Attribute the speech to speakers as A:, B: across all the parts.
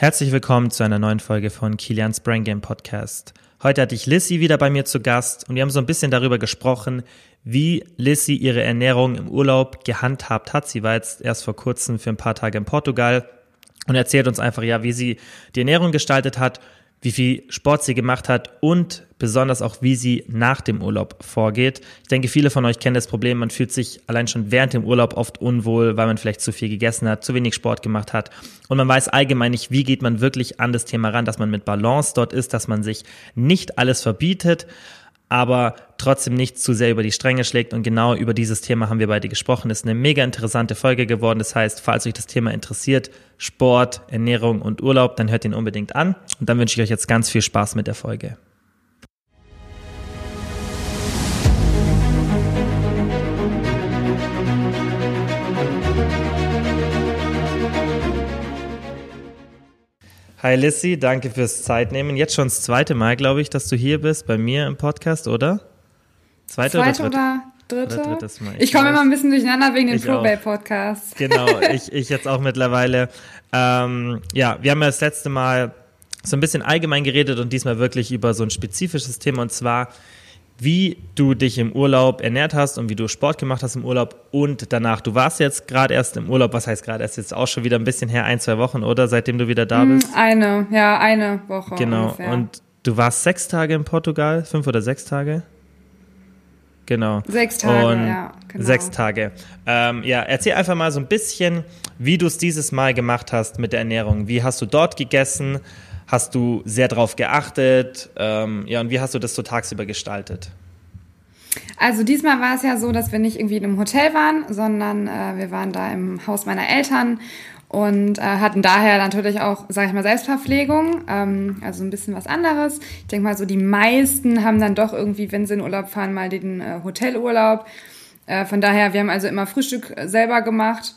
A: Herzlich willkommen zu einer neuen Folge von Kilians Brain Game Podcast. Heute hatte ich Lissy wieder bei mir zu Gast und wir haben so ein bisschen darüber gesprochen, wie Lissy ihre Ernährung im Urlaub gehandhabt hat. Sie war jetzt erst vor kurzem für ein paar Tage in Portugal und erzählt uns einfach ja, wie sie die Ernährung gestaltet hat, wie viel Sport sie gemacht hat und besonders auch, wie sie nach dem Urlaub vorgeht. Ich denke, viele von euch kennen das Problem, man fühlt sich allein schon während dem Urlaub oft unwohl, weil man vielleicht zu viel gegessen hat, zu wenig Sport gemacht hat und man weiß allgemein nicht, wie geht man wirklich an das Thema ran, dass man mit Balance dort ist, dass man sich nicht alles verbietet, aber trotzdem nicht zu sehr über die Stränge schlägt. Und genau über dieses Thema haben wir beide gesprochen. Ist eine mega interessante Folge geworden. Das heißt, falls euch das Thema interessiert, Sport, Ernährung und Urlaub, dann hört ihn unbedingt an. Und dann wünsche ich euch jetzt ganz viel Spaß mit der Folge. Hi Lissy, danke fürs Zeitnehmen. Jetzt schon das zweite Mal, glaube ich, dass du hier bist bei mir im Podcast, oder?
B: Zweite, Zweite oder, dritte? oder dritte? Mal. Ich, ich komme immer ein bisschen durcheinander wegen den Probate-Podcasts.
A: Genau, ich, ich jetzt auch mittlerweile. Ähm, ja, wir haben ja das letzte Mal so ein bisschen allgemein geredet und diesmal wirklich über so ein spezifisches Thema und zwar wie du dich im Urlaub ernährt hast und wie du Sport gemacht hast im Urlaub und danach. Du warst jetzt gerade erst im Urlaub, was heißt gerade erst jetzt auch schon wieder ein bisschen her, ein, zwei Wochen, oder? Seitdem du wieder da hm, bist?
B: Eine, ja, eine Woche.
A: Genau. Ungefähr. Und du warst sechs Tage in Portugal, fünf oder sechs Tage? Genau.
B: Sechs Tage, und ja.
A: Genau. Sechs Tage. Ähm, ja, erzähl einfach mal so ein bisschen, wie du es dieses Mal gemacht hast mit der Ernährung. Wie hast du dort gegessen? Hast du sehr darauf geachtet? Ähm, ja, und wie hast du das so tagsüber gestaltet?
B: Also diesmal war es ja so, dass wir nicht irgendwie in einem Hotel waren, sondern äh, wir waren da im Haus meiner Eltern und äh, hatten daher natürlich auch, sage ich mal, Selbstverpflegung, ähm, also ein bisschen was anderes. Ich denke mal so, die meisten haben dann doch irgendwie, wenn sie in Urlaub fahren, mal den äh, Hotelurlaub. Äh, von daher, wir haben also immer Frühstück selber gemacht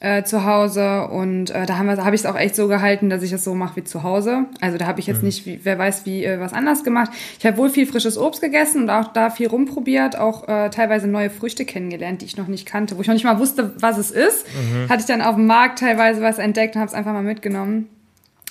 B: äh, zu Hause und äh, da habe ich es auch echt so gehalten, dass ich es so mache wie zu Hause. Also da habe ich jetzt mhm. nicht, wie, wer weiß wie äh, was anders gemacht. Ich habe wohl viel frisches Obst gegessen und auch da viel rumprobiert, auch äh, teilweise neue Früchte kennengelernt, die ich noch nicht kannte, wo ich noch nicht mal wusste, was es ist. Mhm. Hatte ich dann auf dem Markt teilweise was entdeckt und habe es einfach mal mitgenommen.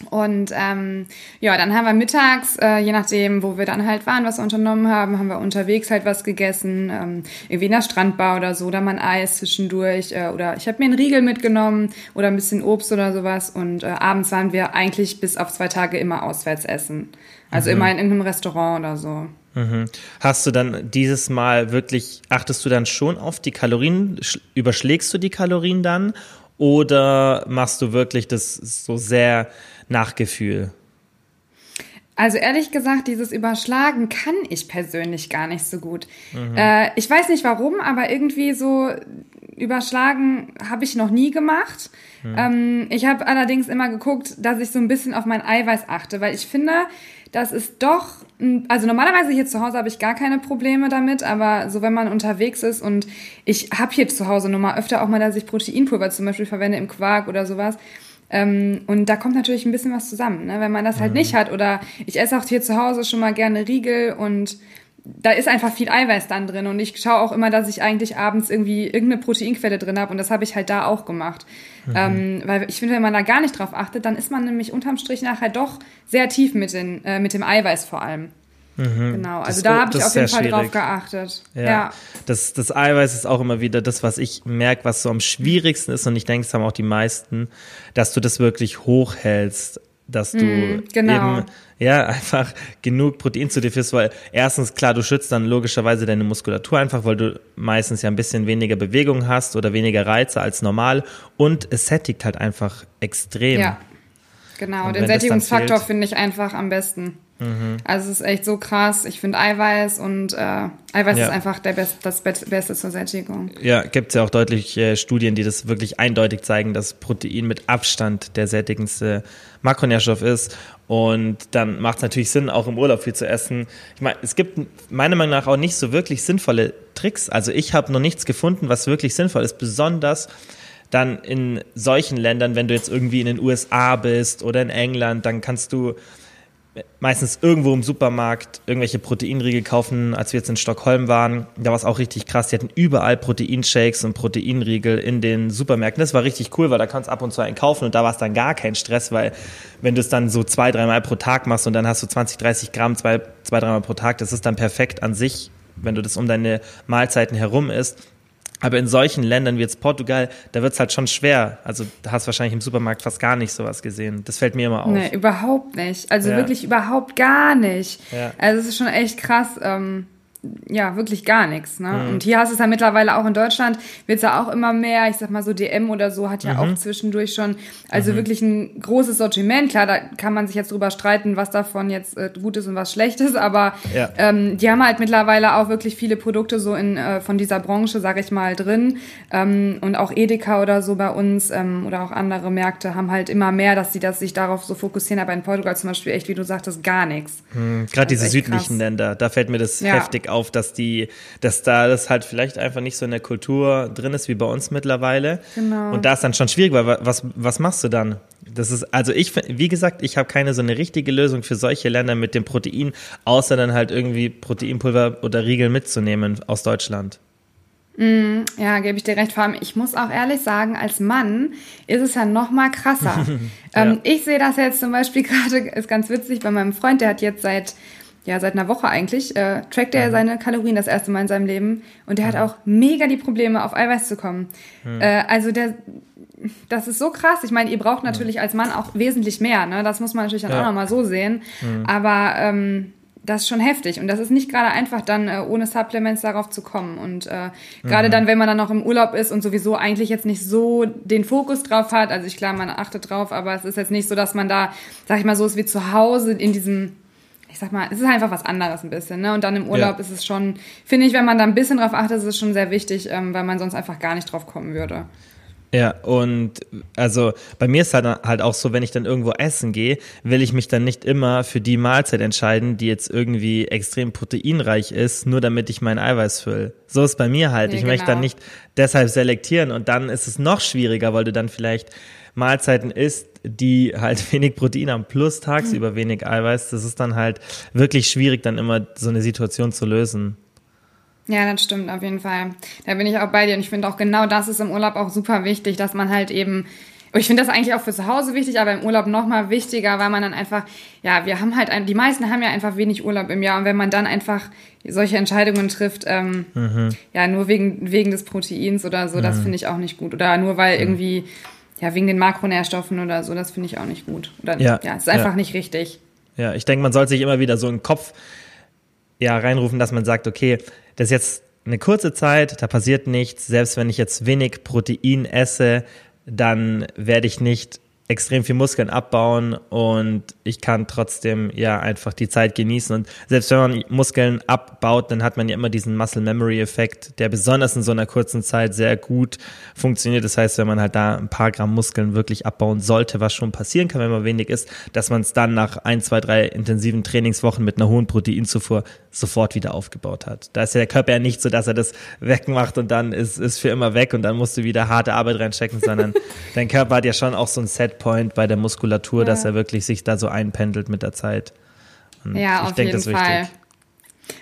B: Und ähm, ja, dann haben wir mittags, äh, je nachdem, wo wir dann halt waren, was wir unternommen haben, haben wir unterwegs halt was gegessen, ähm, irgendwie in der Strandbar oder so, oder mal ein Eis zwischendurch, äh, oder ich habe mir einen Riegel mitgenommen oder ein bisschen Obst oder sowas. Und äh, abends waren wir eigentlich bis auf zwei Tage immer auswärts essen. Also mhm. immer in irgendeinem Restaurant oder so.
A: Mhm. Hast du dann dieses Mal wirklich, achtest du dann schon auf die Kalorien, überschlägst du die Kalorien dann oder machst du wirklich das so sehr nach Gefühl?
B: Also ehrlich gesagt, dieses Überschlagen kann ich persönlich gar nicht so gut. Mhm. Äh, ich weiß nicht warum, aber irgendwie so Überschlagen habe ich noch nie gemacht. Mhm. Ähm, ich habe allerdings immer geguckt, dass ich so ein bisschen auf mein Eiweiß achte, weil ich finde, das ist doch, also normalerweise hier zu Hause habe ich gar keine Probleme damit, aber so wenn man unterwegs ist und ich habe hier zu Hause nur mal öfter auch mal, dass ich Proteinpulver zum Beispiel verwende im Quark oder sowas, ähm, und da kommt natürlich ein bisschen was zusammen, ne? wenn man das halt mhm. nicht hat. Oder ich esse auch hier zu Hause schon mal gerne Riegel und da ist einfach viel Eiweiß dann drin. Und ich schaue auch immer, dass ich eigentlich abends irgendwie irgendeine Proteinquelle drin habe. Und das habe ich halt da auch gemacht. Mhm. Ähm, weil ich finde, wenn man da gar nicht drauf achtet, dann ist man nämlich unterm Strich nachher doch sehr tief mit, den, äh, mit dem Eiweiß vor allem. Mhm. Genau, also das, da habe ich auf jeden Fall schwierig. drauf geachtet.
A: Ja. ja. Das, das Eiweiß ist auch immer wieder das, was ich merke, was so am schwierigsten ist, und ich denke, es haben auch die meisten, dass du das wirklich hochhältst, dass du mm, genau. eben ja einfach genug Protein zu dir führst, weil erstens klar, du schützt dann logischerweise deine Muskulatur einfach, weil du meistens ja ein bisschen weniger Bewegung hast oder weniger Reize als normal und es sättigt halt einfach extrem. Ja,
B: genau. Den Sättigungsfaktor finde ich einfach am besten. Mhm. Also es ist echt so krass. Ich finde Eiweiß und äh, Eiweiß ja. ist einfach der Best, das Beste zur Sättigung.
A: Ja, gibt es ja auch deutlich äh, Studien, die das wirklich eindeutig zeigen, dass Protein mit Abstand der sättigendste Makronährstoff ist. Und dann macht es natürlich Sinn, auch im Urlaub viel zu essen. Ich meine, es gibt meiner Meinung nach auch nicht so wirklich sinnvolle Tricks. Also ich habe noch nichts gefunden, was wirklich sinnvoll ist, besonders dann in solchen Ländern, wenn du jetzt irgendwie in den USA bist oder in England, dann kannst du meistens irgendwo im Supermarkt irgendwelche Proteinriegel kaufen. Als wir jetzt in Stockholm waren, da war es auch richtig krass. Die hatten überall Proteinshakes und Proteinriegel in den Supermärkten. Das war richtig cool, weil da kannst du ab und zu einen kaufen und da war es dann gar kein Stress, weil wenn du es dann so zwei, dreimal pro Tag machst und dann hast du 20, 30 Gramm zwei, zwei dreimal pro Tag, das ist dann perfekt an sich, wenn du das um deine Mahlzeiten herum isst. Aber in solchen Ländern wie jetzt Portugal, da wird es halt schon schwer. Also da hast wahrscheinlich im Supermarkt fast gar nicht sowas gesehen. Das fällt mir immer auf. Nee,
B: überhaupt nicht. Also ja. wirklich überhaupt gar nicht. Ja. Also es ist schon echt krass. Ähm ja, wirklich gar nichts. Ne? Mhm. Und hier hast du es ja mittlerweile auch in Deutschland, wird es ja auch immer mehr. Ich sag mal so, DM oder so hat ja mhm. auch zwischendurch schon, also mhm. wirklich ein großes Sortiment. Klar, da kann man sich jetzt drüber streiten, was davon jetzt äh, gut ist und was schlecht ist, aber ja. ähm, die haben halt mittlerweile auch wirklich viele Produkte so in äh, von dieser Branche, sag ich mal, drin. Ähm, und auch Edeka oder so bei uns ähm, oder auch andere Märkte haben halt immer mehr, dass sie das sich darauf so fokussieren. Aber in Portugal zum Beispiel echt, wie du sagtest, gar nichts.
A: Mhm. Gerade diese südlichen krass. Länder, da fällt mir das ja. heftig auf auf, dass die, dass da das halt vielleicht einfach nicht so in der Kultur drin ist wie bei uns mittlerweile. Genau. Und da ist dann schon schwierig, weil was, was machst du dann? Das ist, also ich, wie gesagt, ich habe keine so eine richtige Lösung für solche Länder mit dem Protein, außer dann halt irgendwie Proteinpulver oder Riegel mitzunehmen aus Deutschland.
B: Mm, ja, gebe ich dir recht. Vor allem, ich muss auch ehrlich sagen, als Mann ist es ja noch mal krasser. ja. ähm, ich sehe das jetzt zum Beispiel gerade, ist ganz witzig, bei meinem Freund, der hat jetzt seit ja, seit einer Woche eigentlich, äh, trackt er mhm. seine Kalorien das erste Mal in seinem Leben und der mhm. hat auch mega die Probleme, auf Eiweiß zu kommen. Mhm. Äh, also der, das ist so krass. Ich meine, ihr braucht natürlich als Mann auch wesentlich mehr, ne? Das muss man natürlich dann ja. auch nochmal so sehen. Mhm. Aber ähm, das ist schon heftig und das ist nicht gerade einfach dann äh, ohne Supplements darauf zu kommen und äh, gerade mhm. dann, wenn man dann noch im Urlaub ist und sowieso eigentlich jetzt nicht so den Fokus drauf hat, also ich klar, man achtet drauf, aber es ist jetzt nicht so, dass man da, sag ich mal, so ist wie zu Hause in diesem ich sag mal, es ist einfach was anderes ein bisschen. Ne? Und dann im Urlaub ja. ist es schon, finde ich, wenn man da ein bisschen drauf achtet, ist es schon sehr wichtig, ähm, weil man sonst einfach gar nicht drauf kommen würde.
A: Ja, und also bei mir ist halt, halt auch so, wenn ich dann irgendwo essen gehe, will ich mich dann nicht immer für die Mahlzeit entscheiden, die jetzt irgendwie extrem proteinreich ist, nur damit ich mein Eiweiß fülle. So ist bei mir halt. Ja, ich genau. möchte dann nicht deshalb selektieren und dann ist es noch schwieriger, weil du dann vielleicht Mahlzeiten isst, die halt wenig Protein haben, plus tagsüber mhm. wenig Eiweiß. Das ist dann halt wirklich schwierig, dann immer so eine Situation zu lösen.
B: Ja, das stimmt auf jeden Fall. Da bin ich auch bei dir und ich finde auch genau das ist im Urlaub auch super wichtig, dass man halt eben ich finde das eigentlich auch für zu Hause wichtig, aber im Urlaub noch mal wichtiger, weil man dann einfach, ja, wir haben halt, die meisten haben ja einfach wenig Urlaub im Jahr und wenn man dann einfach solche Entscheidungen trifft, ähm, mhm. ja, nur wegen, wegen des Proteins oder so, mhm. das finde ich auch nicht gut. Oder nur weil mhm. irgendwie ja, wegen den Makronährstoffen oder so, das finde ich auch nicht gut. Oder, ja, ja, ist einfach ja. nicht richtig.
A: Ja, ich denke, man sollte sich immer wieder so in den Kopf ja, reinrufen, dass man sagt, okay, das ist jetzt eine kurze Zeit, da passiert nichts. Selbst wenn ich jetzt wenig Protein esse, dann werde ich nicht extrem viel Muskeln abbauen und ich kann trotzdem ja einfach die Zeit genießen. Und selbst wenn man Muskeln abbaut, dann hat man ja immer diesen Muscle Memory Effekt, der besonders in so einer kurzen Zeit sehr gut funktioniert. Das heißt, wenn man halt da ein paar Gramm Muskeln wirklich abbauen sollte, was schon passieren kann, wenn man wenig isst, dass man es dann nach ein, zwei, drei intensiven Trainingswochen mit einer hohen Proteinzufuhr sofort wieder aufgebaut hat. Da ist ja der Körper ja nicht so, dass er das wegmacht und dann ist, ist für immer weg und dann musst du wieder harte Arbeit reinstecken, sondern dein Körper hat ja schon auch so ein Setpoint bei der Muskulatur, ja. dass er wirklich sich da so einpendelt mit der Zeit.
B: Und ja, ich auf denke, jeden Fall. Wichtig.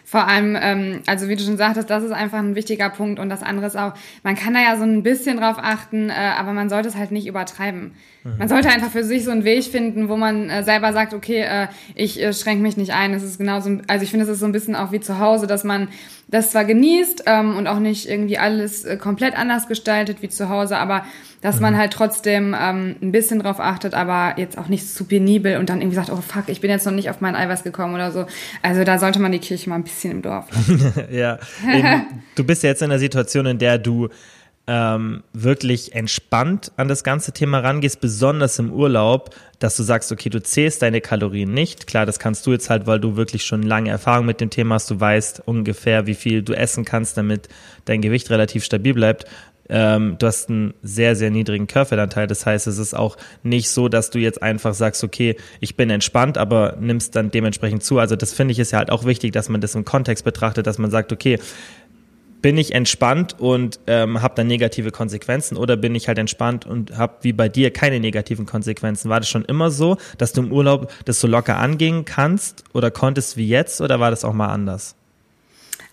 B: Vor allem, ähm, also wie du schon sagtest, das ist einfach ein wichtiger Punkt und das andere ist auch, man kann da ja so ein bisschen drauf achten, äh, aber man sollte es halt nicht übertreiben. Mhm. Man sollte einfach für sich so einen Weg finden, wo man äh, selber sagt, okay, äh, ich äh, schränke mich nicht ein. Es ist genauso, also ich finde, es ist so ein bisschen auch wie zu Hause, dass man das zwar genießt ähm, und auch nicht irgendwie alles äh, komplett anders gestaltet wie zu Hause, aber dass man mhm. halt trotzdem ähm, ein bisschen drauf achtet, aber jetzt auch nicht zu penibel und dann irgendwie sagt, oh fuck, ich bin jetzt noch nicht auf mein Eiweiß gekommen oder so. Also da sollte man die Kirche mal ein bisschen im Dorf
A: ja, Eben, du bist ja jetzt in einer Situation, in der du ähm, wirklich entspannt an das ganze Thema rangehst, besonders im Urlaub, dass du sagst, okay, du zählst deine Kalorien nicht. Klar, das kannst du jetzt halt, weil du wirklich schon lange Erfahrung mit dem Thema hast. Du weißt ungefähr, wie viel du essen kannst, damit dein Gewicht relativ stabil bleibt. Ähm, du hast einen sehr, sehr niedrigen Körperfettanteil. Das heißt, es ist auch nicht so, dass du jetzt einfach sagst, okay, ich bin entspannt, aber nimmst dann dementsprechend zu. Also das finde ich ist ja halt auch wichtig, dass man das im Kontext betrachtet, dass man sagt, okay, bin ich entspannt und ähm, habe dann negative Konsequenzen oder bin ich halt entspannt und habe wie bei dir keine negativen Konsequenzen? War das schon immer so, dass du im Urlaub das so locker angehen kannst oder konntest wie jetzt oder war das auch mal anders?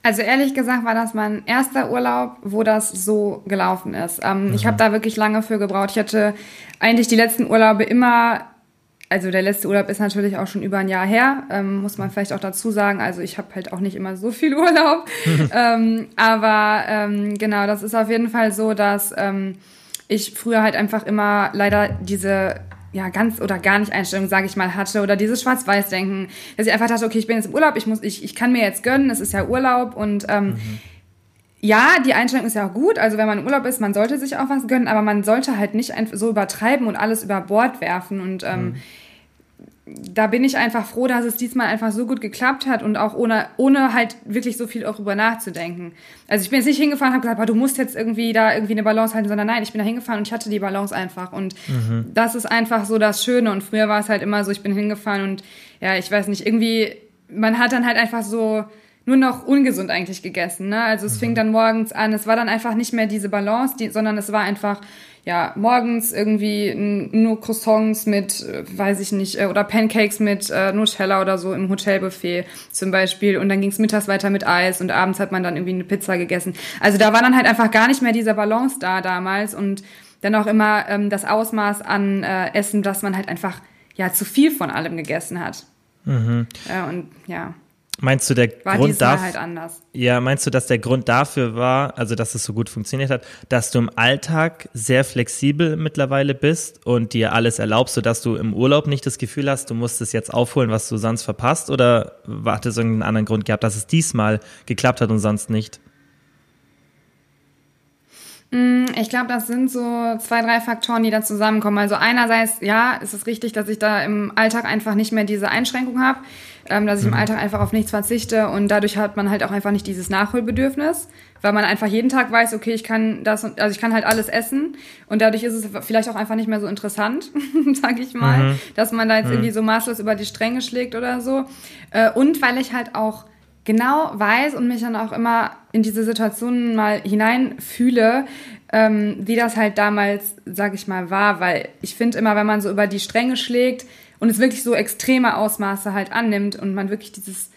B: Also ehrlich gesagt war das mein erster Urlaub, wo das so gelaufen ist. Ähm, mhm. Ich habe da wirklich lange für gebraucht. Ich hatte eigentlich die letzten Urlaube immer also der letzte Urlaub ist natürlich auch schon über ein Jahr her, ähm, muss man vielleicht auch dazu sagen. Also ich habe halt auch nicht immer so viel Urlaub. ähm, aber ähm, genau, das ist auf jeden Fall so, dass ähm, ich früher halt einfach immer leider diese ja ganz oder gar nicht Einstellung, sage ich mal, hatte oder dieses Schwarz-Weiß-Denken, dass ich einfach dachte, okay, ich bin jetzt im Urlaub, ich muss, ich, ich kann mir jetzt gönnen, es ist ja Urlaub und ähm, mhm. Ja, die Einstellung ist ja auch gut. Also wenn man im Urlaub ist, man sollte sich auch was gönnen, aber man sollte halt nicht so übertreiben und alles über Bord werfen und ähm, mhm da bin ich einfach froh, dass es diesmal einfach so gut geklappt hat und auch ohne, ohne halt wirklich so viel auch drüber nachzudenken. Also ich bin jetzt nicht hingefahren und habe gesagt, du musst jetzt irgendwie da irgendwie eine Balance halten, sondern nein, ich bin da hingefahren und ich hatte die Balance einfach. Und mhm. das ist einfach so das Schöne. Und früher war es halt immer so, ich bin hingefahren und ja, ich weiß nicht, irgendwie, man hat dann halt einfach so nur noch ungesund eigentlich gegessen. Ne? Also es mhm. fing dann morgens an, es war dann einfach nicht mehr diese Balance, die, sondern es war einfach ja, morgens irgendwie nur Croissants mit, äh, weiß ich nicht, äh, oder Pancakes mit äh, Nutella oder so im Hotelbuffet zum Beispiel. Und dann ging es mittags weiter mit Eis und abends hat man dann irgendwie eine Pizza gegessen. Also da war dann halt einfach gar nicht mehr dieser Balance da damals und dann auch immer ähm, das Ausmaß an äh, Essen, dass man halt einfach ja zu viel von allem gegessen hat. Mhm. Äh, und ja.
A: Meinst du, der war Grund dafür, halt anders. Ja, meinst du, dass der Grund dafür war, also dass es so gut funktioniert hat, dass du im Alltag sehr flexibel mittlerweile bist und dir alles erlaubst, sodass du im Urlaub nicht das Gefühl hast, du musst es jetzt aufholen, was du sonst verpasst? Oder hat es irgendeinen anderen Grund gehabt, dass es diesmal geklappt hat und sonst nicht?
B: Ich glaube, das sind so zwei, drei Faktoren, die da zusammenkommen. Also einerseits, ja, ist es richtig, dass ich da im Alltag einfach nicht mehr diese Einschränkung habe, ähm, dass ich mhm. im Alltag einfach auf nichts verzichte und dadurch hat man halt auch einfach nicht dieses Nachholbedürfnis, weil man einfach jeden Tag weiß, okay, ich kann das, also ich kann halt alles essen und dadurch ist es vielleicht auch einfach nicht mehr so interessant, sag ich mal, mhm. dass man da jetzt mhm. irgendwie so maßlos über die Stränge schlägt oder so. Äh, und weil ich halt auch genau weiß und mich dann auch immer in diese Situationen mal hineinfühle, ähm, wie das halt damals, sag ich mal, war, weil ich finde immer, wenn man so über die Stränge schlägt und es wirklich so extreme Ausmaße halt annimmt und man wirklich dieses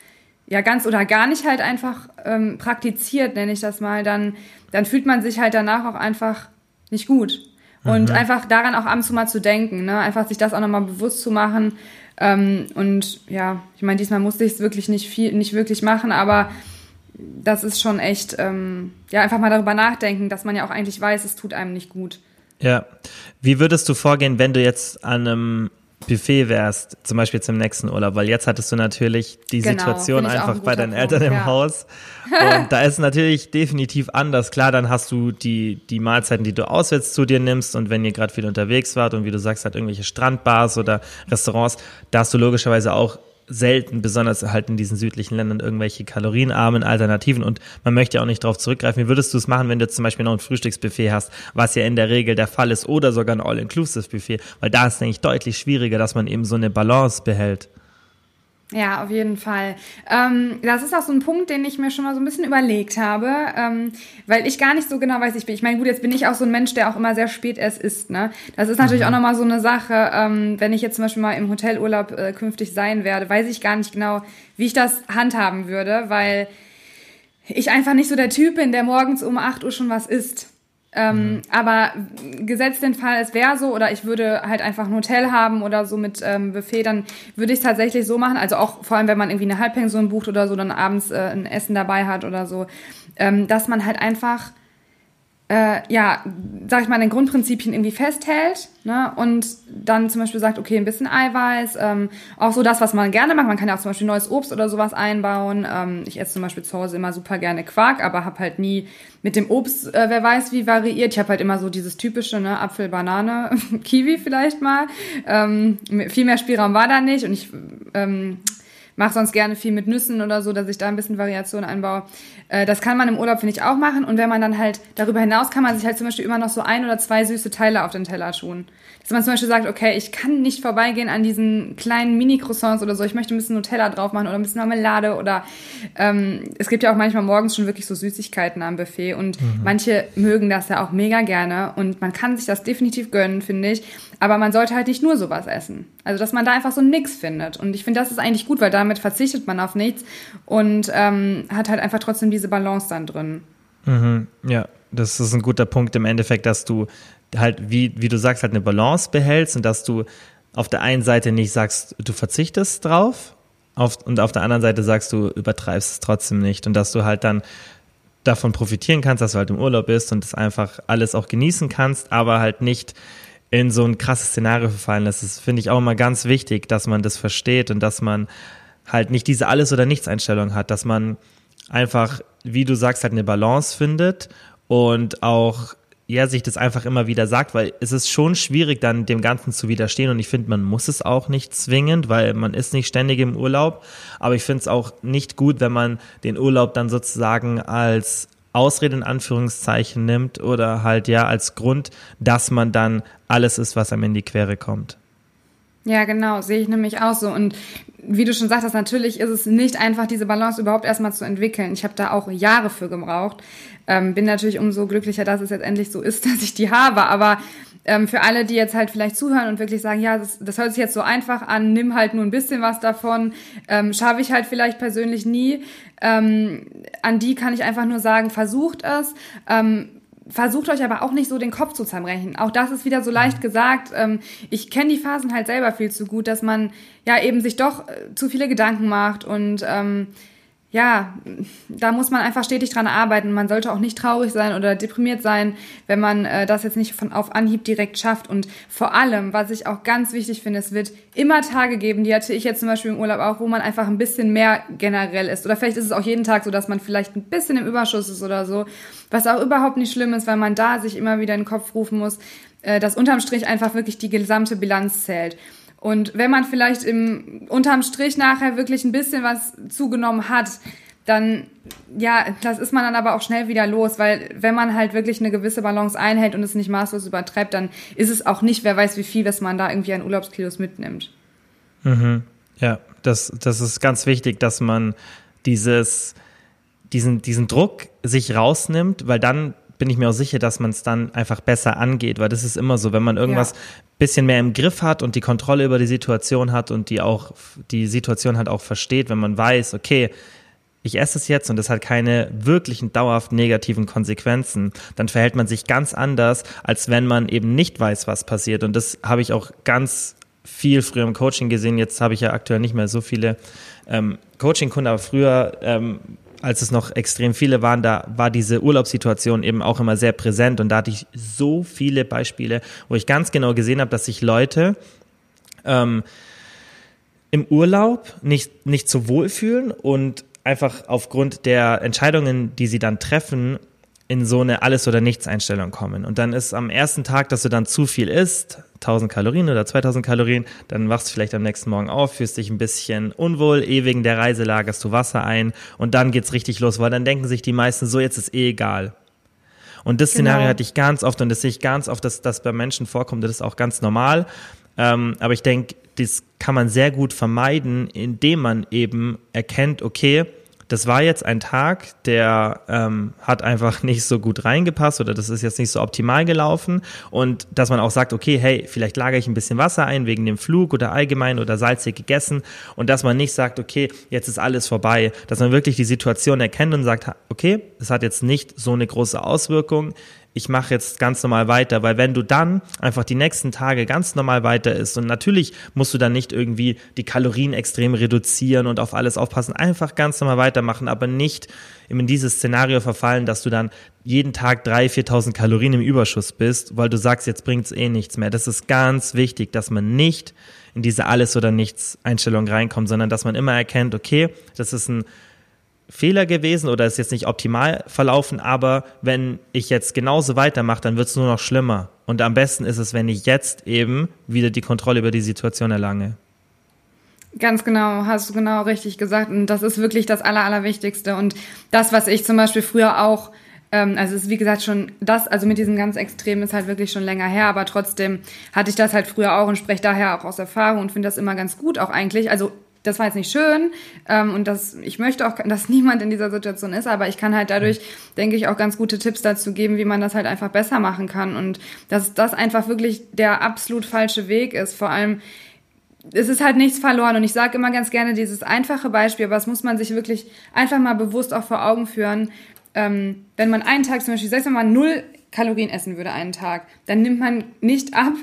B: ja ganz oder gar nicht halt einfach ähm, praktiziert, nenne ich das mal, dann, dann fühlt man sich halt danach auch einfach nicht gut. Und mhm. einfach daran auch ab und zu mal zu denken, ne? einfach sich das auch nochmal bewusst zu machen, ähm, und ja, ich meine, diesmal musste ich es wirklich nicht viel, nicht wirklich machen, aber das ist schon echt, ähm, ja, einfach mal darüber nachdenken, dass man ja auch eigentlich weiß, es tut einem nicht gut.
A: Ja. Wie würdest du vorgehen, wenn du jetzt an einem Buffet wärst, zum Beispiel zum nächsten Urlaub, weil jetzt hattest du natürlich die genau, Situation einfach ein bei deinen Punkt, Eltern im ja. Haus. Und da ist natürlich definitiv anders. Klar, dann hast du die, die Mahlzeiten, die du auswärts zu dir nimmst und wenn ihr gerade viel unterwegs wart und wie du sagst, halt irgendwelche Strandbars oder Restaurants, da hast du logischerweise auch selten, besonders halt in diesen südlichen Ländern, irgendwelche kalorienarmen Alternativen und man möchte ja auch nicht darauf zurückgreifen. Wie würdest du es machen, wenn du zum Beispiel noch ein Frühstücksbuffet hast, was ja in der Regel der Fall ist, oder sogar ein All-Inclusive-Buffet, weil da ist, denke ich, deutlich schwieriger, dass man eben so eine Balance behält.
B: Ja, auf jeden Fall. Ähm, das ist auch so ein Punkt, den ich mir schon mal so ein bisschen überlegt habe, ähm, weil ich gar nicht so genau weiß, ich bin. Ich meine, gut, jetzt bin ich auch so ein Mensch, der auch immer sehr spät erst isst. Ne? Das ist natürlich mhm. auch nochmal so eine Sache. Ähm, wenn ich jetzt zum Beispiel mal im Hotelurlaub äh, künftig sein werde, weiß ich gar nicht genau, wie ich das handhaben würde, weil ich einfach nicht so der Typ bin, der morgens um 8 Uhr schon was isst. Ähm, mhm. Aber gesetzt den Fall, es wäre so, oder ich würde halt einfach ein Hotel haben oder so mit ähm, Buffet, dann würde ich es tatsächlich so machen. Also auch vor allem, wenn man irgendwie eine Halbpension bucht oder so, dann abends äh, ein Essen dabei hat oder so, ähm, dass man halt einfach äh, ja, sag ich mal, den Grundprinzipien irgendwie festhält ne? und dann zum Beispiel sagt, okay, ein bisschen Eiweiß, ähm, auch so das, was man gerne macht. Man kann ja auch zum Beispiel neues Obst oder sowas einbauen. Ähm, ich esse zum Beispiel zu Hause immer super gerne Quark, aber habe halt nie mit dem Obst, äh, wer weiß wie variiert. Ich habe halt immer so dieses typische, ne, Apfel, Banane, Kiwi vielleicht mal. Ähm, viel mehr Spielraum war da nicht und ich ähm, mache sonst gerne viel mit Nüssen oder so, dass ich da ein bisschen Variation einbaue. Äh, das kann man im Urlaub, finde ich, auch machen. Und wenn man dann halt darüber hinaus kann man sich halt zum Beispiel immer noch so ein oder zwei süße Teile auf den Teller tun. Dass man zum Beispiel sagt, okay, ich kann nicht vorbeigehen an diesen kleinen Mini-Croissants oder so. Ich möchte ein bisschen Nutella drauf machen oder ein bisschen Marmelade oder ähm, es gibt ja auch manchmal morgens schon wirklich so Süßigkeiten am Buffet und mhm. manche mögen das ja auch mega gerne und man kann sich das definitiv gönnen, finde ich. Aber man sollte halt nicht nur sowas essen. Also, dass man da einfach so einen findet. Und ich finde, das ist eigentlich gut, weil damit verzichtet man auf nichts und ähm, hat halt einfach trotzdem diese Balance dann drin.
A: Mhm, ja, das ist ein guter Punkt im Endeffekt, dass du halt, wie, wie du sagst, halt eine Balance behältst und dass du auf der einen Seite nicht sagst, du verzichtest drauf auf, und auf der anderen Seite sagst du, übertreibst es trotzdem nicht und dass du halt dann davon profitieren kannst, dass du halt im Urlaub bist und das einfach alles auch genießen kannst, aber halt nicht in so ein krasses Szenario verfallen lässt. Das finde ich auch immer ganz wichtig, dass man das versteht und dass man halt nicht diese Alles- oder Nichts-Einstellung hat, dass man einfach, wie du sagst, halt eine Balance findet und auch ja, sich das einfach immer wieder sagt, weil es ist schon schwierig, dann dem Ganzen zu widerstehen und ich finde, man muss es auch nicht zwingend, weil man ist nicht ständig im Urlaub, aber ich finde es auch nicht gut, wenn man den Urlaub dann sozusagen als Ausrede in Anführungszeichen nimmt oder halt ja als Grund, dass man dann alles ist, was einem in die Quere kommt.
B: Ja, genau, sehe ich nämlich auch so. Und wie du schon sagtest, natürlich ist es nicht einfach, diese Balance überhaupt erstmal zu entwickeln. Ich habe da auch Jahre für gebraucht. Ähm, bin natürlich umso glücklicher, dass es jetzt endlich so ist, dass ich die habe. Aber ähm, für alle, die jetzt halt vielleicht zuhören und wirklich sagen, ja, das, das hört sich jetzt so einfach an, nimm halt nur ein bisschen was davon, ähm, schaffe ich halt vielleicht persönlich nie. Ähm, an die kann ich einfach nur sagen, versucht es. Ähm, versucht euch aber auch nicht so den Kopf zu zerbrechen. Auch das ist wieder so leicht gesagt. Ähm, ich kenne die Phasen halt selber viel zu gut, dass man ja eben sich doch äh, zu viele Gedanken macht und ähm, ja, da muss man einfach stetig dran arbeiten. Man sollte auch nicht traurig sein oder deprimiert sein, wenn man äh, das jetzt nicht von auf Anhieb direkt schafft. Und vor allem, was ich auch ganz wichtig finde, es wird immer Tage geben, die hatte ich jetzt zum Beispiel im Urlaub auch, wo man einfach ein bisschen mehr generell ist. Oder vielleicht ist es auch jeden Tag so, dass man vielleicht ein bisschen im Überschuss ist oder so. Was auch überhaupt nicht schlimm ist, weil man da sich immer wieder in den Kopf rufen muss, äh, dass unterm Strich einfach wirklich die gesamte Bilanz zählt. Und wenn man vielleicht im, unterm Strich nachher wirklich ein bisschen was zugenommen hat, dann, ja, das ist man dann aber auch schnell wieder los, weil wenn man halt wirklich eine gewisse Balance einhält und es nicht maßlos übertreibt, dann ist es auch nicht, wer weiß wie viel, was man da irgendwie an Urlaubskilos mitnimmt.
A: Mhm. Ja, das, das ist ganz wichtig, dass man dieses, diesen, diesen Druck sich rausnimmt, weil dann bin ich mir auch sicher, dass man es dann einfach besser angeht, weil das ist immer so, wenn man irgendwas ja. bisschen mehr im Griff hat und die Kontrolle über die Situation hat und die auch die Situation halt auch versteht, wenn man weiß, okay, ich esse es jetzt und es hat keine wirklichen dauerhaft negativen Konsequenzen, dann verhält man sich ganz anders, als wenn man eben nicht weiß, was passiert. Und das habe ich auch ganz viel früher im Coaching gesehen. Jetzt habe ich ja aktuell nicht mehr so viele ähm, Coaching-Kunden, aber früher ähm, als es noch extrem viele waren, da war diese Urlaubssituation eben auch immer sehr präsent und da hatte ich so viele Beispiele, wo ich ganz genau gesehen habe, dass sich Leute ähm, im Urlaub nicht, nicht so wohl fühlen und einfach aufgrund der Entscheidungen, die sie dann treffen, in so eine Alles- oder Nichts-Einstellung kommen. Und dann ist am ersten Tag, dass du dann zu viel isst, 1000 Kalorien oder 2000 Kalorien, dann wachst du vielleicht am nächsten Morgen auf, fühlst dich ein bisschen unwohl, eh wegen der Reise lagerst du Wasser ein und dann geht's richtig los, weil dann denken sich die meisten so, jetzt ist eh egal. Und das Szenario genau. hatte ich ganz oft und das sehe ich ganz oft, dass das bei Menschen vorkommt, das ist auch ganz normal. Ähm, aber ich denke, das kann man sehr gut vermeiden, indem man eben erkennt, okay, das war jetzt ein Tag, der ähm, hat einfach nicht so gut reingepasst oder das ist jetzt nicht so optimal gelaufen. Und dass man auch sagt, okay, hey, vielleicht lagere ich ein bisschen Wasser ein wegen dem Flug oder allgemein oder salzig gegessen. Und dass man nicht sagt, okay, jetzt ist alles vorbei, dass man wirklich die Situation erkennt und sagt, okay, es hat jetzt nicht so eine große Auswirkung, ich mache jetzt ganz normal weiter, weil wenn du dann einfach die nächsten Tage ganz normal weiter isst und natürlich musst du dann nicht irgendwie die Kalorien extrem reduzieren und auf alles aufpassen, einfach ganz normal weitermachen, aber nicht in dieses Szenario verfallen, dass du dann jeden Tag 3.000, 4.000 Kalorien im Überschuss bist, weil du sagst, jetzt bringt's eh nichts mehr. Das ist ganz wichtig, dass man nicht in diese Alles- oder Nichts-Einstellung reinkommt, sondern dass man immer erkennt, okay, das ist ein Fehler gewesen oder ist jetzt nicht optimal verlaufen, aber wenn ich jetzt genauso weitermache, dann wird es nur noch schlimmer. Und am besten ist es, wenn ich jetzt eben wieder die Kontrolle über die Situation erlange.
B: Ganz genau, hast du genau richtig gesagt. Und das ist wirklich das Aller, Allerwichtigste. Und das, was ich zum Beispiel früher auch, ähm, also es ist wie gesagt schon das, also mit diesem ganz Extrem ist halt wirklich schon länger her, aber trotzdem hatte ich das halt früher auch und spreche daher auch aus Erfahrung und finde das immer ganz gut auch eigentlich. Also das war jetzt nicht schön ähm, und das, ich möchte auch, dass niemand in dieser Situation ist, aber ich kann halt dadurch, denke ich, auch ganz gute Tipps dazu geben, wie man das halt einfach besser machen kann und dass das einfach wirklich der absolut falsche Weg ist. Vor allem, es ist halt nichts verloren und ich sage immer ganz gerne dieses einfache Beispiel, aber das muss man sich wirklich einfach mal bewusst auch vor Augen führen. Ähm, wenn man einen Tag zum Beispiel, selbst wenn man null Kalorien essen würde einen Tag, dann nimmt man nicht ab,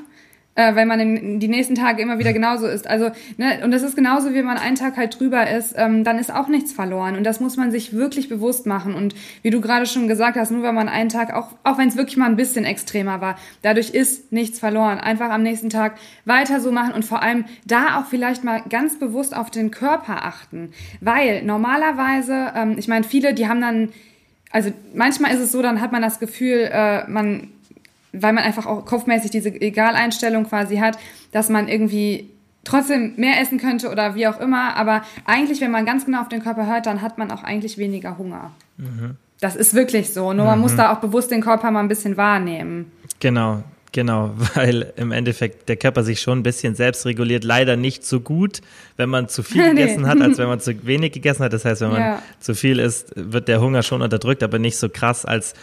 B: äh, weil man in, die nächsten Tage immer wieder genauso ist. Also, ne, und das ist genauso, wie man einen Tag halt drüber ist, ähm, dann ist auch nichts verloren. Und das muss man sich wirklich bewusst machen. Und wie du gerade schon gesagt hast, nur weil man einen Tag, auch, auch wenn es wirklich mal ein bisschen extremer war, dadurch ist nichts verloren. Einfach am nächsten Tag weiter so machen und vor allem da auch vielleicht mal ganz bewusst auf den Körper achten. Weil normalerweise, ähm, ich meine, viele, die haben dann, also manchmal ist es so, dann hat man das Gefühl, äh, man weil man einfach auch kopfmäßig diese Egaleinstellung quasi hat, dass man irgendwie trotzdem mehr essen könnte oder wie auch immer. Aber eigentlich, wenn man ganz genau auf den Körper hört, dann hat man auch eigentlich weniger Hunger. Mhm. Das ist wirklich so. Nur mhm. man muss da auch bewusst den Körper mal ein bisschen wahrnehmen.
A: Genau, Genau, weil im Endeffekt der Körper sich schon ein bisschen selbst reguliert. Leider nicht so gut, wenn man zu viel gegessen nee. hat, als wenn man zu wenig gegessen hat. Das heißt, wenn man ja. zu viel isst, wird der Hunger schon unterdrückt, aber nicht so krass, als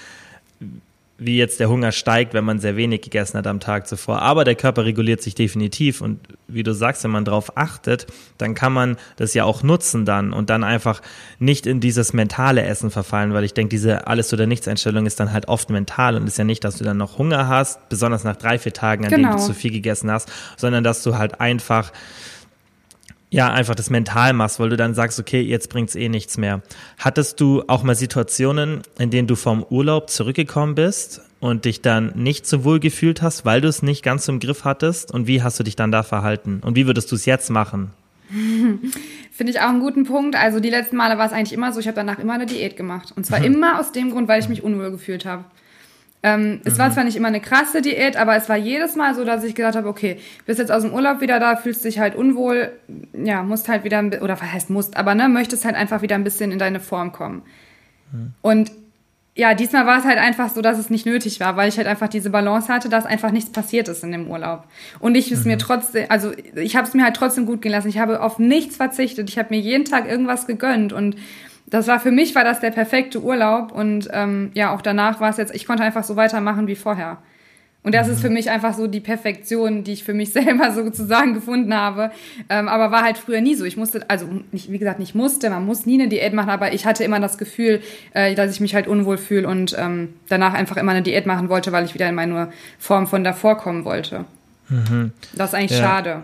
A: wie jetzt der Hunger steigt, wenn man sehr wenig gegessen hat am Tag zuvor. Aber der Körper reguliert sich definitiv und wie du sagst, wenn man darauf achtet, dann kann man das ja auch nutzen dann und dann einfach nicht in dieses mentale Essen verfallen, weil ich denke, diese Alles- oder Nichts-Einstellung ist dann halt oft mental und ist ja nicht, dass du dann noch Hunger hast, besonders nach drei, vier Tagen, an genau. denen du zu viel gegessen hast, sondern dass du halt einfach ja, einfach das mental machst, weil du dann sagst, okay, jetzt bringt's eh nichts mehr. Hattest du auch mal Situationen, in denen du vom Urlaub zurückgekommen bist und dich dann nicht so wohl gefühlt hast, weil du es nicht ganz im Griff hattest? Und wie hast du dich dann da verhalten? Und wie würdest du es jetzt machen?
B: Finde ich auch einen guten Punkt. Also die letzten Male war es eigentlich immer so, ich habe danach immer eine Diät gemacht. Und zwar immer aus dem Grund, weil ich mich unwohl gefühlt habe. Ähm, es mhm. war zwar nicht immer eine krasse Diät, aber es war jedes Mal so, dass ich gedacht habe, okay, bist jetzt aus dem Urlaub wieder da, fühlst dich halt unwohl, ja, musst halt wieder, oder was heißt musst, aber ne, möchtest halt einfach wieder ein bisschen in deine Form kommen. Mhm. Und ja, diesmal war es halt einfach so, dass es nicht nötig war, weil ich halt einfach diese Balance hatte, dass einfach nichts passiert ist in dem Urlaub. Und ich es mhm. mir trotzdem, also ich habe es mir halt trotzdem gut gelassen. Ich habe auf nichts verzichtet. Ich habe mir jeden Tag irgendwas gegönnt und das war für mich war das der perfekte Urlaub und ähm, ja, auch danach war es jetzt, ich konnte einfach so weitermachen wie vorher. Und das mhm. ist für mich einfach so die Perfektion, die ich für mich selber sozusagen gefunden habe. Ähm, aber war halt früher nie so. Ich musste, also nicht, wie gesagt, nicht musste, man muss nie eine Diät machen, aber ich hatte immer das Gefühl, äh, dass ich mich halt unwohl fühle und ähm, danach einfach immer eine Diät machen wollte, weil ich wieder in meine Form von davor kommen wollte. Mhm. Das ist eigentlich ja. schade.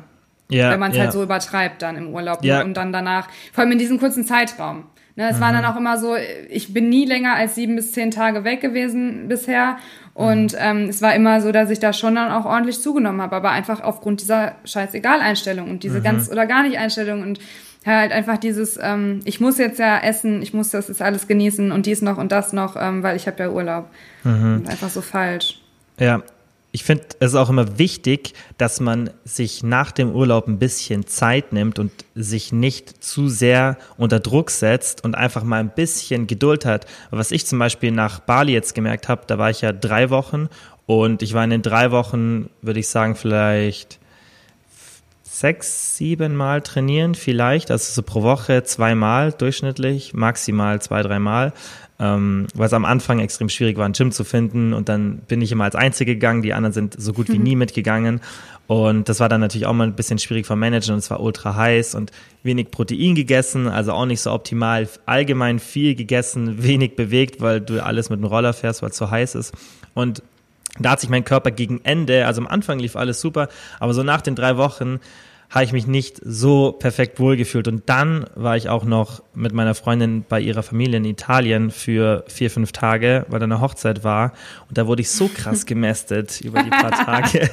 B: Ja, wenn man es halt ja. halt so übertreibt dann im Urlaub ja. und dann danach, vor allem in diesem kurzen Zeitraum. Ne, es mhm. war dann auch immer so, ich bin nie länger als sieben bis zehn Tage weg gewesen bisher. Und mhm. ähm, es war immer so, dass ich da schon dann auch ordentlich zugenommen habe, aber einfach aufgrund dieser Scheißegal-Einstellung und diese mhm. ganz oder gar nicht Einstellung und halt einfach dieses, ähm, ich muss jetzt ja essen, ich muss das jetzt alles genießen und dies noch und das noch, ähm, weil ich habe ja Urlaub. Mhm. Einfach so falsch.
A: Ja, ich finde es auch immer wichtig, dass man sich nach dem Urlaub ein bisschen Zeit nimmt und sich nicht zu sehr unter Druck setzt und einfach mal ein bisschen Geduld hat. Was ich zum Beispiel nach Bali jetzt gemerkt habe, da war ich ja drei Wochen und ich war in den drei Wochen, würde ich sagen, vielleicht sechs, sieben Mal trainieren, vielleicht, also so pro Woche zweimal durchschnittlich, maximal zwei, dreimal ähm, weil es am Anfang extrem schwierig war, ein Gym zu finden und dann bin ich immer als Einzige gegangen, die anderen sind so gut wie nie mitgegangen und das war dann natürlich auch mal ein bisschen schwierig vom Managen und es war ultra heiß und wenig Protein gegessen, also auch nicht so optimal, allgemein viel gegessen, wenig bewegt, weil du alles mit dem Roller fährst, weil es so heiß ist und da hat sich mein Körper gegen Ende, also am Anfang lief alles super, aber so nach den drei Wochen habe ich mich nicht so perfekt wohlgefühlt. Und dann war ich auch noch mit meiner Freundin bei ihrer Familie in Italien für vier, fünf Tage, weil da eine Hochzeit war. Und da wurde ich so krass gemästet über die paar Tage,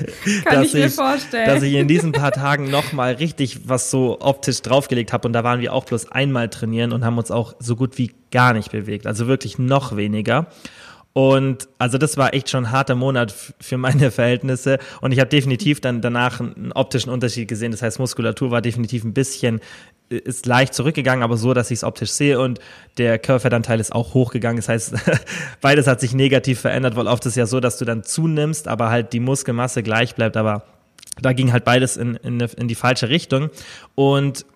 A: dass, ich, ich dass ich in diesen paar Tagen nochmal richtig was so optisch draufgelegt habe. Und da waren wir auch bloß einmal trainieren und haben uns auch so gut wie gar nicht bewegt. Also wirklich noch weniger. Und also das war echt schon ein harter Monat für meine Verhältnisse. Und ich habe definitiv dann danach einen optischen Unterschied gesehen. Das heißt, Muskulatur war definitiv ein bisschen, ist leicht zurückgegangen, aber so, dass ich es optisch sehe. Und der Körperfettanteil ist auch hochgegangen. Das heißt, beides hat sich negativ verändert, weil oft ist ja so, dass du dann zunimmst, aber halt die Muskelmasse gleich bleibt. Aber da ging halt beides in, in, in die falsche Richtung. Und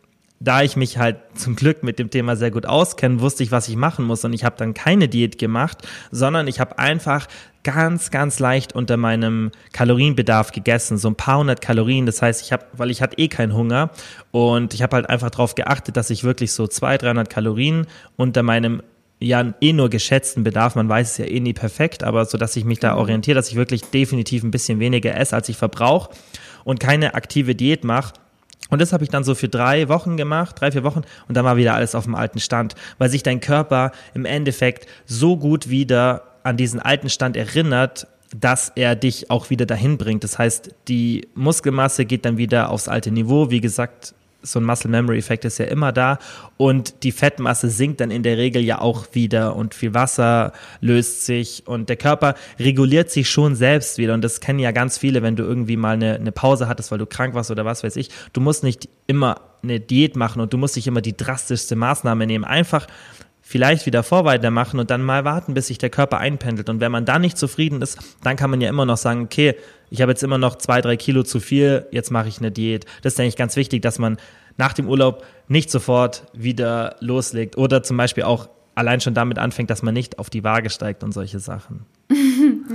A: da ich mich halt zum Glück mit dem Thema sehr gut auskenne, wusste ich, was ich machen muss. Und ich habe dann keine Diät gemacht, sondern ich habe einfach ganz, ganz leicht unter meinem Kalorienbedarf gegessen, so ein paar hundert Kalorien. Das heißt, ich habe, weil ich hatte eh keinen Hunger und ich habe halt einfach darauf geachtet, dass ich wirklich so 200, 300 Kalorien unter meinem ja eh nur geschätzten Bedarf, man weiß es ja eh nie perfekt, aber so, dass ich mich da mhm. orientiere, dass ich wirklich definitiv ein bisschen weniger esse, als ich verbrauche und keine aktive Diät mache und das habe ich dann so für drei Wochen gemacht, drei, vier Wochen, und dann war wieder alles auf dem alten Stand, weil sich dein Körper im Endeffekt so gut wieder an diesen alten Stand erinnert, dass er dich auch wieder dahin bringt. Das heißt, die Muskelmasse geht dann wieder aufs alte Niveau. Wie gesagt, so ein Muscle Memory Effekt ist ja immer da und die Fettmasse sinkt dann in der Regel ja auch wieder und viel Wasser löst sich und der Körper reguliert sich schon selbst wieder und das kennen ja ganz viele, wenn du irgendwie mal eine, eine Pause hattest, weil du krank warst oder was weiß ich. Du musst nicht immer eine Diät machen und du musst nicht immer die drastischste Maßnahme nehmen. Einfach vielleicht wieder Vorweiter machen und dann mal warten, bis sich der Körper einpendelt. Und wenn man dann nicht zufrieden ist, dann kann man ja immer noch sagen, okay, ich habe jetzt immer noch zwei, drei Kilo zu viel, jetzt mache ich eine Diät. Das ist eigentlich ganz wichtig, dass man nach dem Urlaub nicht sofort wieder loslegt oder zum Beispiel auch allein schon damit anfängt, dass man nicht auf die Waage steigt und solche Sachen.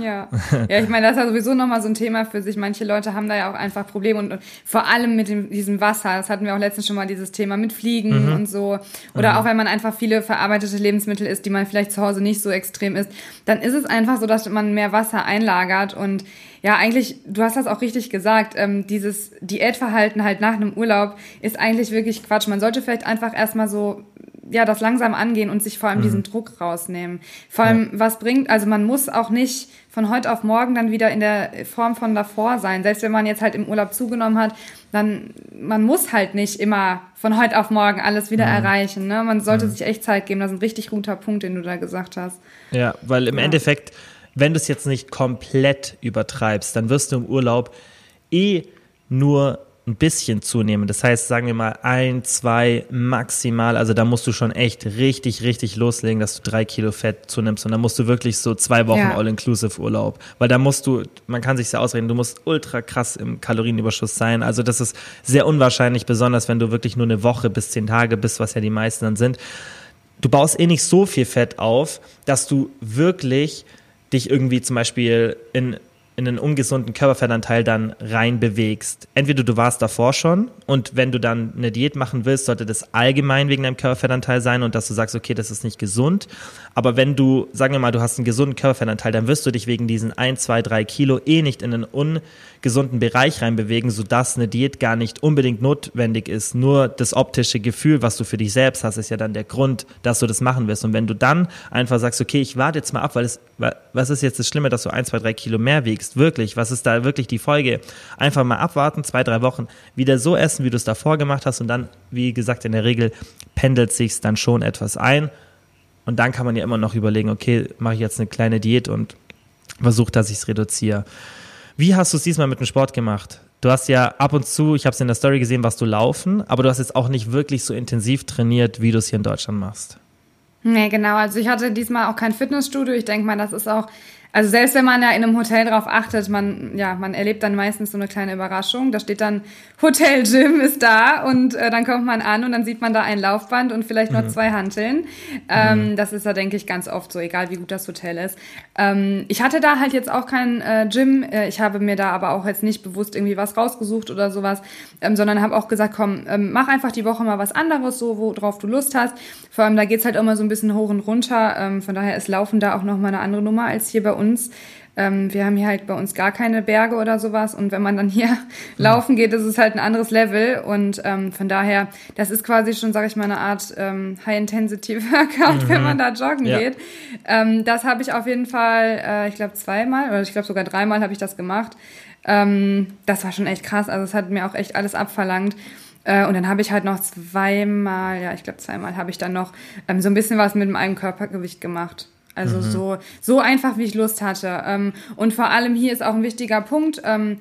B: Ja. ja, ich meine, das ist ja sowieso nochmal so ein Thema für sich. Manche Leute haben da ja auch einfach Probleme und, und vor allem mit dem, diesem Wasser. Das hatten wir auch letztens schon mal dieses Thema mit Fliegen mhm. und so. Oder mhm. auch wenn man einfach viele verarbeitete Lebensmittel isst, die man vielleicht zu Hause nicht so extrem isst, dann ist es einfach so, dass man mehr Wasser einlagert und ja, eigentlich, du hast das auch richtig gesagt, ähm, dieses Diätverhalten halt nach einem Urlaub ist eigentlich wirklich Quatsch. Man sollte vielleicht einfach erstmal so ja, das langsam angehen und sich vor allem mhm. diesen Druck rausnehmen. Vor allem, ja. was bringt, also man muss auch nicht von heute auf morgen dann wieder in der Form von davor sein. Selbst wenn man jetzt halt im Urlaub zugenommen hat, dann, man muss halt nicht immer von heute auf morgen alles wieder mhm. erreichen. Ne? Man sollte mhm. sich echt Zeit geben. Das ist ein richtig guter Punkt, den du da gesagt hast.
A: Ja, weil im ja. Endeffekt, wenn du es jetzt nicht komplett übertreibst, dann wirst du im Urlaub eh nur ein bisschen zunehmen. Das heißt, sagen wir mal ein, zwei maximal. Also da musst du schon echt richtig, richtig loslegen, dass du drei Kilo Fett zunimmst. Und dann musst du wirklich so zwei Wochen ja. All-Inclusive Urlaub. Weil da musst du, man kann sich ja ausreden, du musst ultra krass im Kalorienüberschuss sein. Also das ist sehr unwahrscheinlich, besonders wenn du wirklich nur eine Woche bis zehn Tage bist, was ja die meisten dann sind. Du baust eh nicht so viel Fett auf, dass du wirklich dich irgendwie zum Beispiel in in einen ungesunden Körperfettanteil dann reinbewegst. Entweder du warst davor schon und wenn du dann eine Diät machen willst, sollte das allgemein wegen deinem Körperfettanteil sein und dass du sagst, okay, das ist nicht gesund. Aber wenn du, sagen wir mal, du hast einen gesunden Körperfettanteil, dann wirst du dich wegen diesen ein, zwei, drei Kilo eh nicht in einen ungesunden Bereich reinbewegen, sodass eine Diät gar nicht unbedingt notwendig ist. Nur das optische Gefühl, was du für dich selbst hast, ist ja dann der Grund, dass du das machen wirst. Und wenn du dann einfach sagst, okay, ich warte jetzt mal ab, weil es, was ist jetzt das Schlimme, dass du ein, zwei, drei Kilo mehr wiegst? Ist, wirklich, was ist da wirklich die Folge? Einfach mal abwarten, zwei, drei Wochen, wieder so essen, wie du es davor gemacht hast und dann, wie gesagt, in der Regel pendelt sich dann schon etwas ein und dann kann man ja immer noch überlegen, okay, mache ich jetzt eine kleine Diät und versuche, dass ich es reduziere. Wie hast du es diesmal mit dem Sport gemacht? Du hast ja ab und zu, ich habe es in der Story gesehen, was du laufen, aber du hast jetzt auch nicht wirklich so intensiv trainiert, wie du es hier in Deutschland machst.
B: Nee, genau. Also ich hatte diesmal auch kein Fitnessstudio. Ich denke mal, das ist auch also selbst wenn man ja in einem Hotel drauf achtet, man, ja, man erlebt dann meistens so eine kleine Überraschung. Da steht dann Hotel Gym ist da und äh, dann kommt man an und dann sieht man da ein Laufband und vielleicht noch mhm. zwei Hanteln. Ähm, mhm. Das ist da, denke ich, ganz oft so, egal wie gut das Hotel ist. Ähm, ich hatte da halt jetzt auch kein äh, Gym. Äh, ich habe mir da aber auch jetzt nicht bewusst irgendwie was rausgesucht oder sowas, ähm, sondern habe auch gesagt, komm, ähm, mach einfach die Woche mal was anderes, so worauf du Lust hast. Vor allem, da geht's halt immer so ein bisschen hoch und runter. Ähm, von daher ist Laufen da auch nochmal eine andere Nummer als hier bei uns. Ähm, wir haben hier halt bei uns gar keine Berge oder sowas. Und wenn man dann hier ja. laufen geht, ist es halt ein anderes Level. Und ähm, von daher, das ist quasi schon, sage ich mal, eine Art ähm, High-Intensity-Workout, mhm. wenn man da joggen ja. geht. Ähm, das habe ich auf jeden Fall, äh, ich glaube, zweimal oder ich glaube sogar dreimal habe ich das gemacht. Ähm, das war schon echt krass. Also es hat mir auch echt alles abverlangt. Äh, und dann habe ich halt noch zweimal, ja, ich glaube zweimal habe ich dann noch ähm, so ein bisschen was mit meinem Körpergewicht gemacht. Also mhm. so, so einfach, wie ich Lust hatte. Ähm, und vor allem hier ist auch ein wichtiger Punkt. Ähm,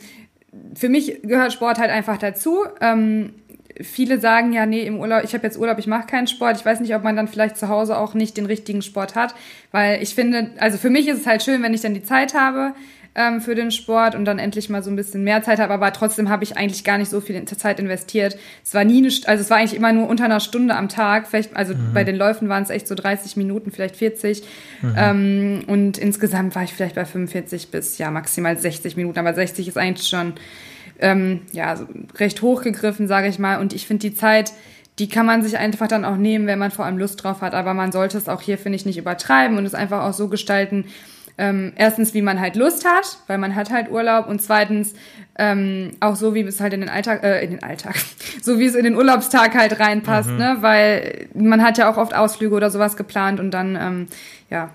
B: für mich gehört Sport halt einfach dazu. Ähm, viele sagen ja, nee, im Urlaub, ich habe jetzt Urlaub, ich mache keinen Sport. Ich weiß nicht, ob man dann vielleicht zu Hause auch nicht den richtigen Sport hat, weil ich finde, also für mich ist es halt schön, wenn ich dann die Zeit habe ähm, für den Sport und dann endlich mal so ein bisschen mehr Zeit habe, aber trotzdem habe ich eigentlich gar nicht so viel Zeit investiert. Es war nie, eine, also es war eigentlich immer nur unter einer Stunde am Tag, vielleicht, also mhm. bei den Läufen waren es echt so 30 Minuten, vielleicht 40 mhm. ähm, und insgesamt war ich vielleicht bei 45 bis ja maximal 60 Minuten, aber 60 ist eigentlich schon ähm, ja, recht hochgegriffen, sage ich mal. Und ich finde die Zeit, die kann man sich einfach dann auch nehmen, wenn man vor allem Lust drauf hat. Aber man sollte es auch hier, finde ich, nicht übertreiben und es einfach auch so gestalten, ähm, erstens, wie man halt Lust hat, weil man hat halt Urlaub und zweitens ähm, auch so, wie es halt in den Alltag, äh, in den Alltag, so wie es in den Urlaubstag halt reinpasst, mhm. ne? Weil man hat ja auch oft Ausflüge oder sowas geplant und dann, ähm, ja,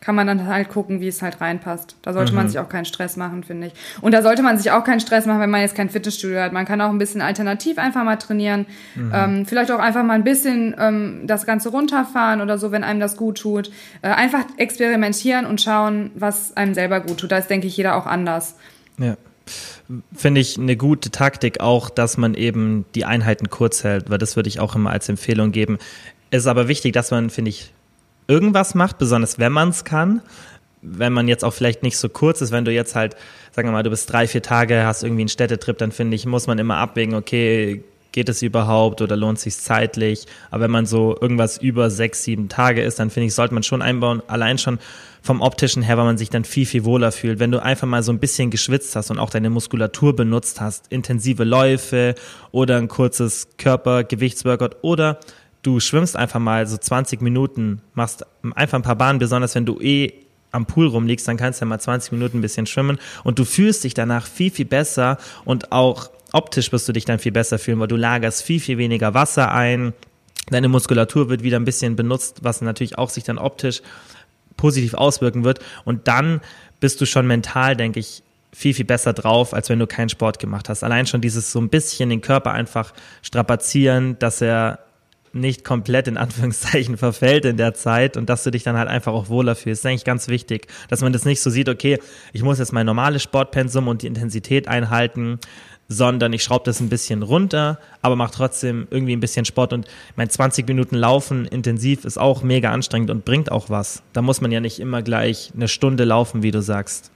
B: kann man dann halt gucken, wie es halt reinpasst. Da sollte mhm. man sich auch keinen Stress machen, finde ich. Und da sollte man sich auch keinen Stress machen, wenn man jetzt kein Fitnessstudio hat. Man kann auch ein bisschen alternativ einfach mal trainieren. Mhm. Ähm, vielleicht auch einfach mal ein bisschen ähm, das Ganze runterfahren oder so, wenn einem das gut tut. Äh, einfach experimentieren und schauen, was einem selber gut tut. Da ist, denke ich, jeder auch anders.
A: Ja finde ich eine gute Taktik auch, dass man eben die Einheiten kurz hält, weil das würde ich auch immer als Empfehlung geben. Es ist aber wichtig, dass man, finde ich, irgendwas macht, besonders wenn man es kann. Wenn man jetzt auch vielleicht nicht so kurz ist, wenn du jetzt halt, sagen wir mal, du bist drei, vier Tage, hast irgendwie einen Städtetrip, dann finde ich, muss man immer abwägen, okay, geht es überhaupt oder lohnt sich zeitlich? Aber wenn man so irgendwas über sechs, sieben Tage ist, dann finde ich, sollte man schon einbauen, allein schon vom optischen her, weil man sich dann viel, viel wohler fühlt. Wenn du einfach mal so ein bisschen geschwitzt hast und auch deine Muskulatur benutzt hast, intensive Läufe oder ein kurzes Körpergewichtsworkout oder du schwimmst einfach mal so 20 Minuten, machst einfach ein paar Bahnen, besonders wenn du eh am Pool rumliegst, dann kannst du ja mal 20 Minuten ein bisschen schwimmen. Und du fühlst dich danach viel, viel besser und auch optisch wirst du dich dann viel besser fühlen, weil du lagerst viel, viel weniger Wasser ein, deine Muskulatur wird wieder ein bisschen benutzt, was natürlich auch sich dann optisch positiv auswirken wird. Und dann bist du schon mental, denke ich, viel, viel besser drauf, als wenn du keinen Sport gemacht hast. Allein schon dieses so ein bisschen den Körper einfach strapazieren, dass er nicht komplett in Anführungszeichen verfällt in der Zeit und dass du dich dann halt einfach auch wohler fühlst. Das ist eigentlich ganz wichtig, dass man das nicht so sieht, okay, ich muss jetzt mein normales Sportpensum und die Intensität einhalten, sondern ich schraube das ein bisschen runter, aber mache trotzdem irgendwie ein bisschen Sport und mein 20 Minuten Laufen intensiv ist auch mega anstrengend und bringt auch was. Da muss man ja nicht immer gleich eine Stunde laufen, wie du sagst.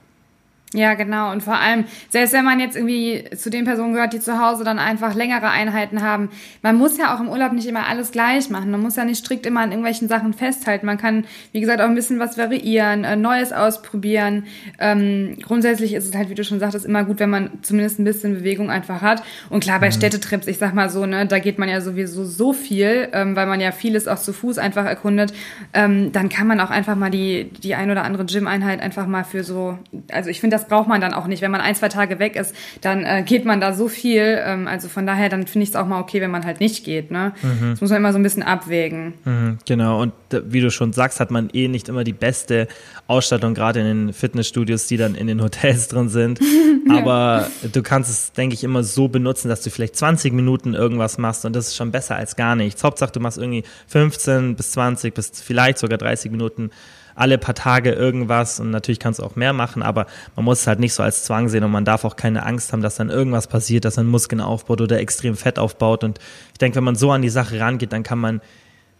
B: Ja, genau. Und vor allem, selbst wenn man jetzt irgendwie zu den Personen gehört, die zu Hause dann einfach längere Einheiten haben, man muss ja auch im Urlaub nicht immer alles gleich machen. Man muss ja nicht strikt immer an irgendwelchen Sachen festhalten. Man kann, wie gesagt, auch ein bisschen was variieren, äh, Neues ausprobieren. Ähm, grundsätzlich ist es halt, wie du schon sagtest, immer gut, wenn man zumindest ein bisschen Bewegung einfach hat. Und klar, bei mhm. Städtetrips, ich sag mal so, ne, da geht man ja sowieso so viel, ähm, weil man ja vieles auch zu Fuß einfach erkundet. Ähm, dann kann man auch einfach mal die, die ein oder andere Gym-Einheit einfach mal für so, also ich finde das das braucht man dann auch nicht. Wenn man ein, zwei Tage weg ist, dann äh, geht man da so viel. Ähm, also von daher, dann finde ich es auch mal okay, wenn man halt nicht geht. Ne? Mhm. Das muss man immer so ein bisschen abwägen.
A: Mhm, genau. Und wie du schon sagst, hat man eh nicht immer die beste Ausstattung, gerade in den Fitnessstudios, die dann in den Hotels drin sind. Aber du kannst es, denke ich, immer so benutzen, dass du vielleicht 20 Minuten irgendwas machst und das ist schon besser als gar nichts. Hauptsache, du machst irgendwie 15 bis 20 bis vielleicht sogar 30 Minuten alle paar Tage irgendwas und natürlich kannst du auch mehr machen, aber man muss es halt nicht so als Zwang sehen und man darf auch keine Angst haben, dass dann irgendwas passiert, dass man Muskeln aufbaut oder extrem Fett aufbaut und ich denke, wenn man so an die Sache rangeht, dann kann man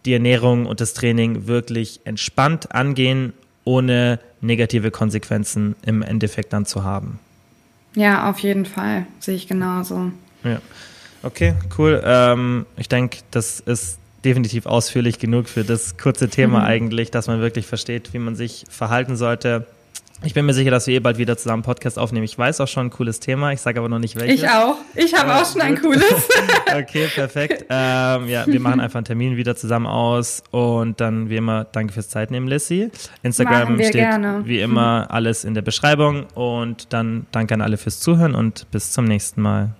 A: die Ernährung und das Training wirklich entspannt angehen, ohne negative Konsequenzen im Endeffekt dann zu haben.
B: Ja, auf jeden Fall. Sehe ich genauso.
A: Ja. Okay, cool. Ähm, ich denke, das ist definitiv ausführlich genug für das kurze Thema mhm. eigentlich, dass man wirklich versteht, wie man sich verhalten sollte. Ich bin mir sicher, dass wir eh bald wieder zusammen Podcast aufnehmen. Ich weiß auch schon ein cooles Thema, ich sage aber noch nicht welches.
B: Ich auch. Ich habe auch schon ein cooles.
A: okay, perfekt. Ähm, ja, wir machen einfach einen Termin wieder zusammen aus und dann wie immer danke fürs Zeitnehmen, Lissy. Instagram steht gerne. wie immer alles in der Beschreibung und dann danke an alle fürs Zuhören und bis zum nächsten Mal.